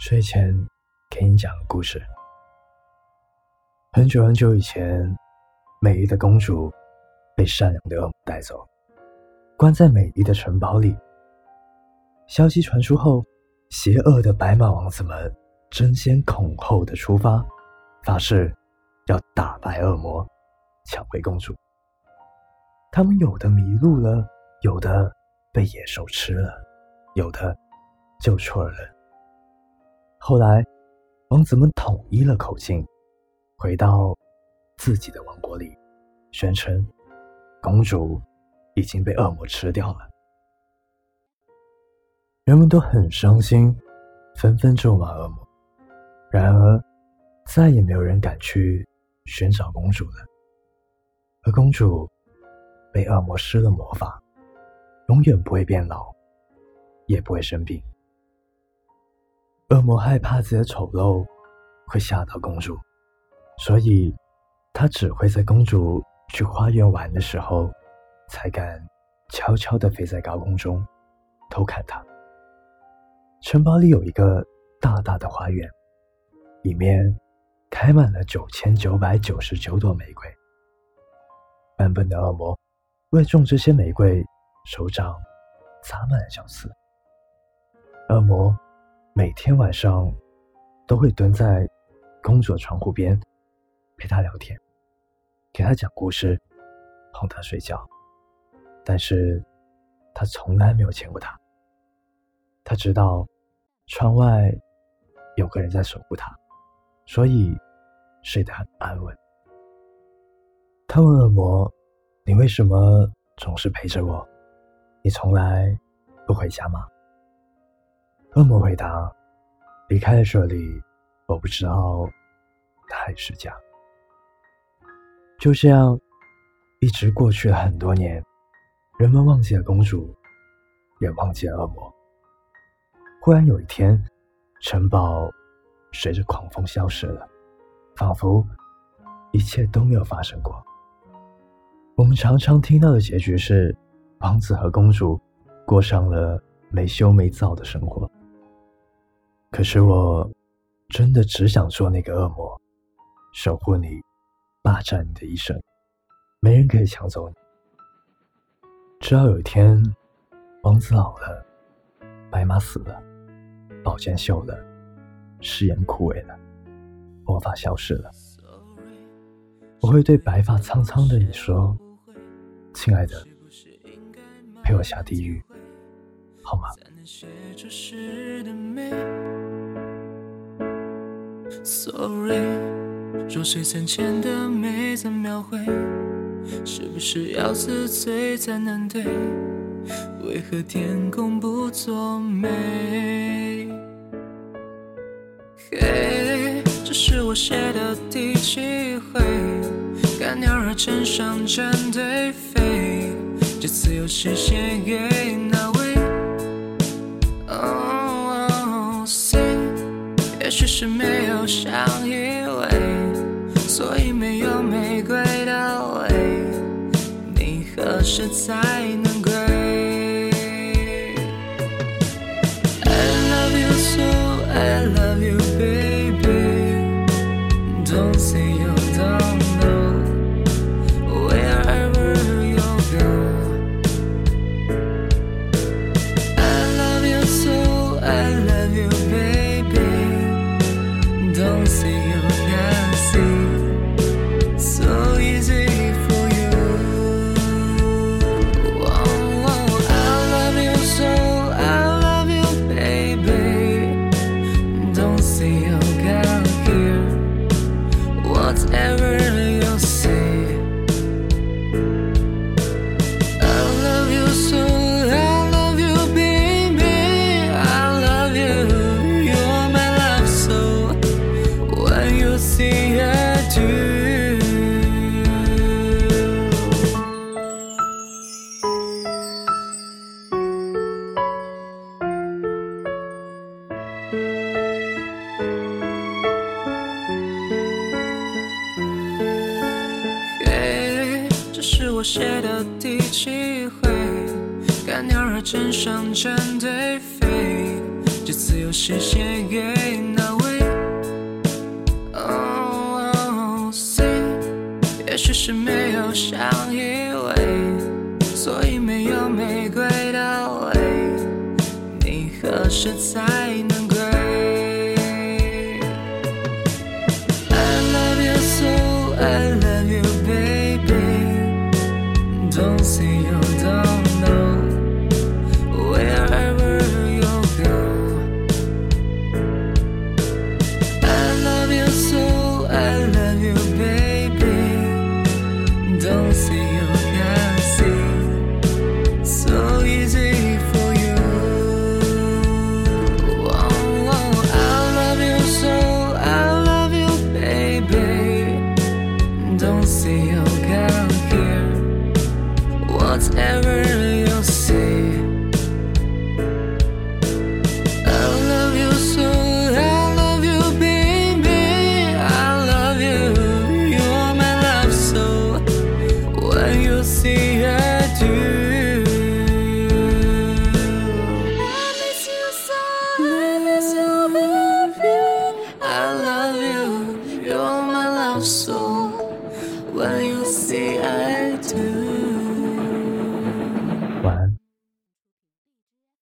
睡前给你讲个故事。很久很久以前，美丽的公主被善良的恶魔带走，关在美丽的城堡里。消息传出后，邪恶的白马王子们争先恐后的出发，发誓要打败恶魔，抢回公主。他们有的迷路了，有的被野兽吃了，有的救错了。后来，王子们统一了口径，回到自己的王国里，宣称公主已经被恶魔吃掉了。人们都很伤心，纷纷咒骂恶魔。然而，再也没有人敢去寻找公主了。而公主被恶魔施了魔法，永远不会变老，也不会生病。恶魔害怕自己的丑陋会吓到公主，所以他只会在公主去花园玩的时候，才敢悄悄地飞在高空中偷看她。城堡里有一个大大的花园，里面开满了九千九百九十九朵玫瑰。笨笨的恶魔为种这些玫瑰，手掌插满了相思。恶魔。每天晚上，都会蹲在公主的窗户边，陪她聊天，给她讲故事，哄她睡觉。但是，他从来没有见过她。他知道，窗外有个人在守护她，所以睡得很安稳。他问恶魔：“你为什么总是陪着我？你从来不回家吗？”恶魔回答：“离开了这里，我不知道哪里是家。”就这样，一直过去了很多年，人们忘记了公主，也忘记了恶魔。忽然有一天，城堡随着狂风消失了，仿佛一切都没有发生过。我们常常听到的结局是，王子和公主过上了没羞没臊的生活。可是我真的只想做那个恶魔，守护你，霸占你的一生，没人可以抢走你。直到有一天，王子老了，白马死了，宝剑锈了，誓言枯萎了，魔法消失了，我会对白发苍苍的你说：“亲爱的，陪我下地狱，好吗？” Sorry，若水三千的美怎描绘？是不是要自醉才能对？为何天公不作美？嘿，这是我写的第七回，看鸟儿成双成对飞，这次又是写给相依偎，所以没有玫瑰的味。你何时才能归 see you now. 我写的第七回，看鸟儿成双成对飞，这次又是写给哪位？Oh, C，也许是没有相依偎，所以没有玫瑰的味。你何时才能